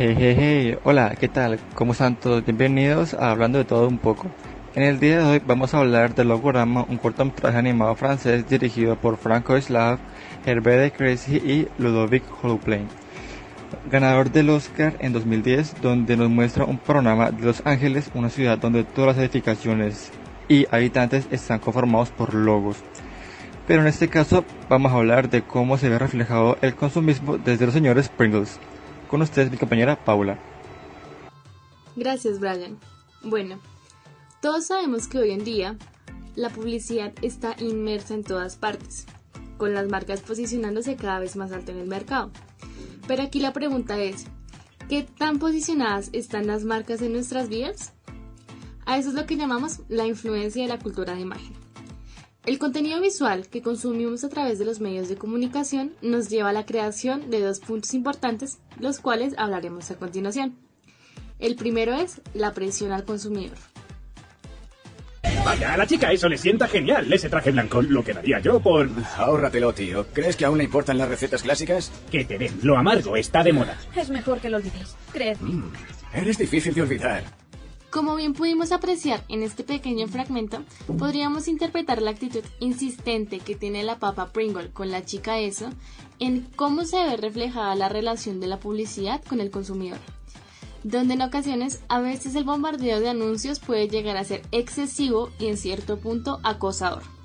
Hey, hey, hey, hola, ¿qué tal? ¿Cómo están todos? Bienvenidos a Hablando de Todo un poco. En el día de hoy vamos a hablar de Logorama, un cortometraje animado francés dirigido por Franco Slav, Herbert de Crécy y Ludovic Holoplein. Ganador del Oscar en 2010, donde nos muestra un panorama de Los Ángeles, una ciudad donde todas las edificaciones y habitantes están conformados por logos. Pero en este caso vamos a hablar de cómo se ve reflejado el consumismo desde los señores Pringles. Con ustedes mi compañera Paula. Gracias Brian. Bueno, todos sabemos que hoy en día la publicidad está inmersa en todas partes, con las marcas posicionándose cada vez más alto en el mercado. Pero aquí la pregunta es, ¿qué tan posicionadas están las marcas en nuestras vidas? A eso es lo que llamamos la influencia de la cultura de imagen. El contenido visual que consumimos a través de los medios de comunicación nos lleva a la creación de dos puntos importantes, los cuales hablaremos a continuación. El primero es la presión al consumidor. Vaya, a la chica eso le sienta genial, ese traje blanco. Lo quedaría yo por... Ahórratelo, tío. ¿Crees que aún le importan las recetas clásicas? Que te den, lo amargo está de moda. Es mejor que lo olvidéis, creedme. Mm, eres difícil de olvidar. Como bien pudimos apreciar en este pequeño fragmento, podríamos interpretar la actitud insistente que tiene la papa Pringle con la chica eso en cómo se ve reflejada la relación de la publicidad con el consumidor donde en ocasiones a veces el bombardeo de anuncios puede llegar a ser excesivo y en cierto punto acosador.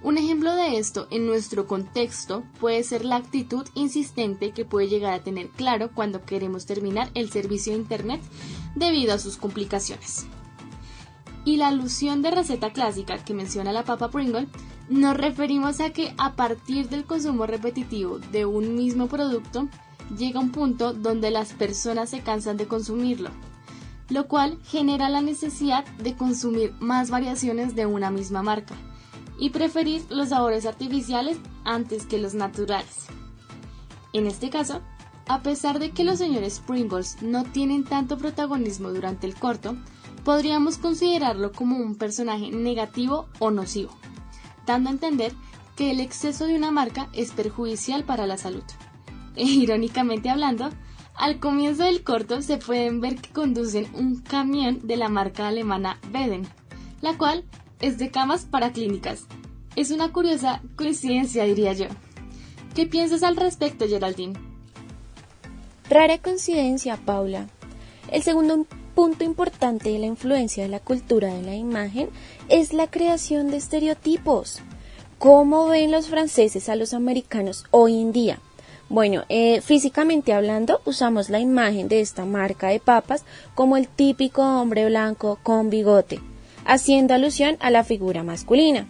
Un ejemplo de esto en nuestro contexto puede ser la actitud insistente que puede llegar a tener claro cuando queremos terminar el servicio de Internet debido a sus complicaciones. Y la alusión de receta clásica que menciona la papa Pringle nos referimos a que a partir del consumo repetitivo de un mismo producto llega un punto donde las personas se cansan de consumirlo, lo cual genera la necesidad de consumir más variaciones de una misma marca y preferir los sabores artificiales antes que los naturales. En este caso, a pesar de que los señores Pringles no tienen tanto protagonismo durante el corto, podríamos considerarlo como un personaje negativo o nocivo, dando a entender que el exceso de una marca es perjudicial para la salud. E, irónicamente hablando, al comienzo del corto se pueden ver que conducen un camión de la marca alemana Beden, la cual es de camas para clínicas. Es una curiosa coincidencia, diría yo. ¿Qué piensas al respecto, Geraldine? Rara coincidencia, Paula. El segundo punto importante de la influencia de la cultura de la imagen es la creación de estereotipos. ¿Cómo ven los franceses a los americanos hoy en día? Bueno, eh, físicamente hablando, usamos la imagen de esta marca de papas como el típico hombre blanco con bigote, haciendo alusión a la figura masculina.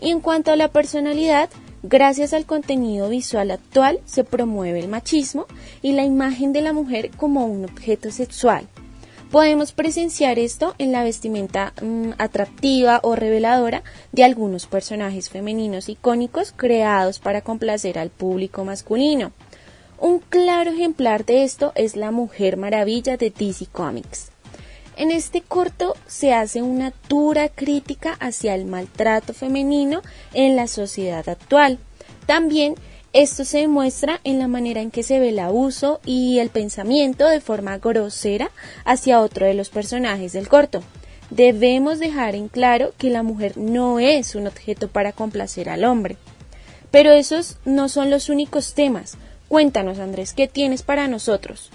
Y en cuanto a la personalidad, gracias al contenido visual actual se promueve el machismo y la imagen de la mujer como un objeto sexual. Podemos presenciar esto en la vestimenta mm, atractiva o reveladora de algunos personajes femeninos icónicos creados para complacer al público masculino. Un claro ejemplar de esto es la Mujer Maravilla de DC Comics. En este corto se hace una dura crítica hacia el maltrato femenino en la sociedad actual. También esto se demuestra en la manera en que se ve el abuso y el pensamiento de forma grosera hacia otro de los personajes del corto. Debemos dejar en claro que la mujer no es un objeto para complacer al hombre. Pero esos no son los únicos temas. Cuéntanos, Andrés, ¿qué tienes para nosotros?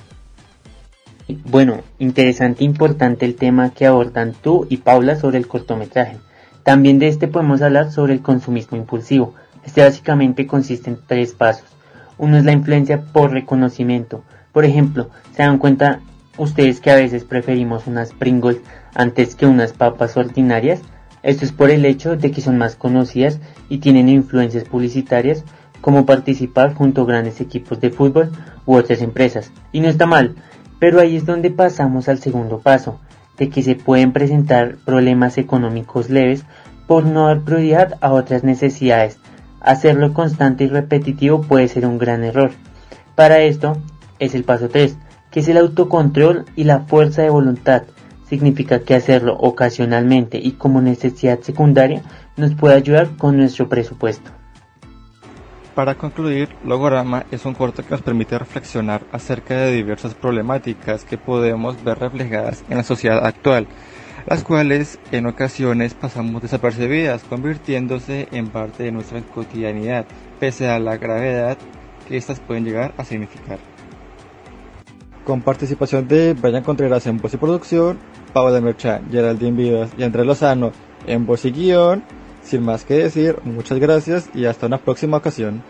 Bueno, interesante e importante el tema que abordan tú y Paula sobre el cortometraje. También de este podemos hablar sobre el consumismo impulsivo, este básicamente consiste en tres pasos. Uno es la influencia por reconocimiento. Por ejemplo, ¿se dan cuenta ustedes que a veces preferimos unas Pringles antes que unas papas ordinarias? Esto es por el hecho de que son más conocidas y tienen influencias publicitarias como participar junto a grandes equipos de fútbol u otras empresas. Y no está mal, pero ahí es donde pasamos al segundo paso, de que se pueden presentar problemas económicos leves por no dar prioridad a otras necesidades Hacerlo constante y repetitivo puede ser un gran error. Para esto es el paso 3, que es el autocontrol y la fuerza de voluntad. Significa que hacerlo ocasionalmente y como necesidad secundaria nos puede ayudar con nuestro presupuesto. Para concluir, Logorama es un corto que nos permite reflexionar acerca de diversas problemáticas que podemos ver reflejadas en la sociedad actual, las cuales en ocasiones pasamos desapercibidas, convirtiéndose en parte de nuestra cotidianidad, pese a la gravedad que éstas pueden llegar a significar. Con participación de Brian Contreras en voz y producción, Paula Merchan, Geraldine Vivas y Andrés Lozano en voz y guion, sin más que decir, muchas gracias y hasta una próxima ocasión.